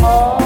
your.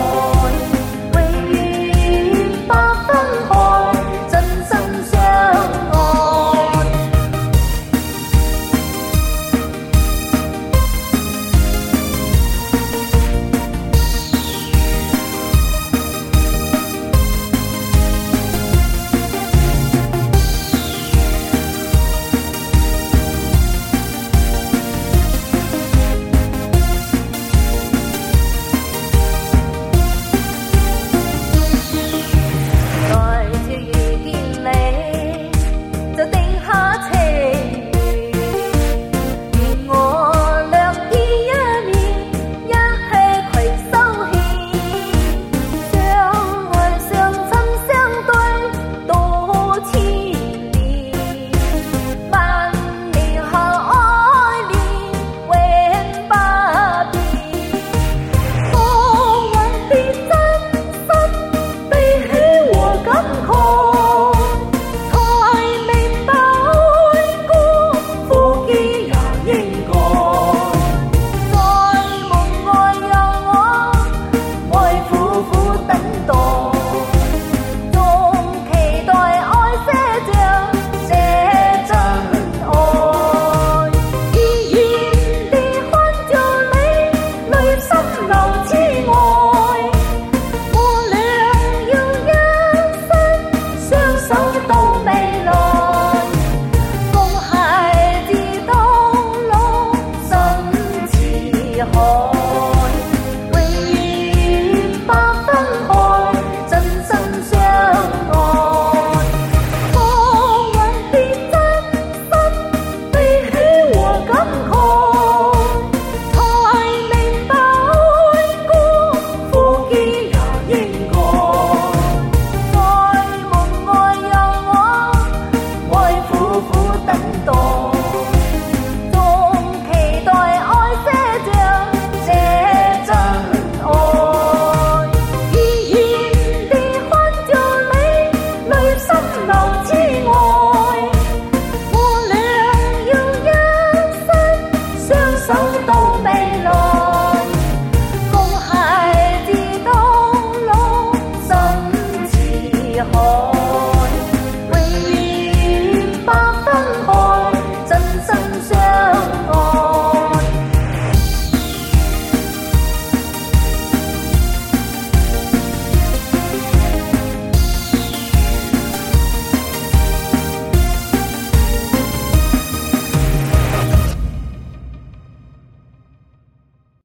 Oh. 相爱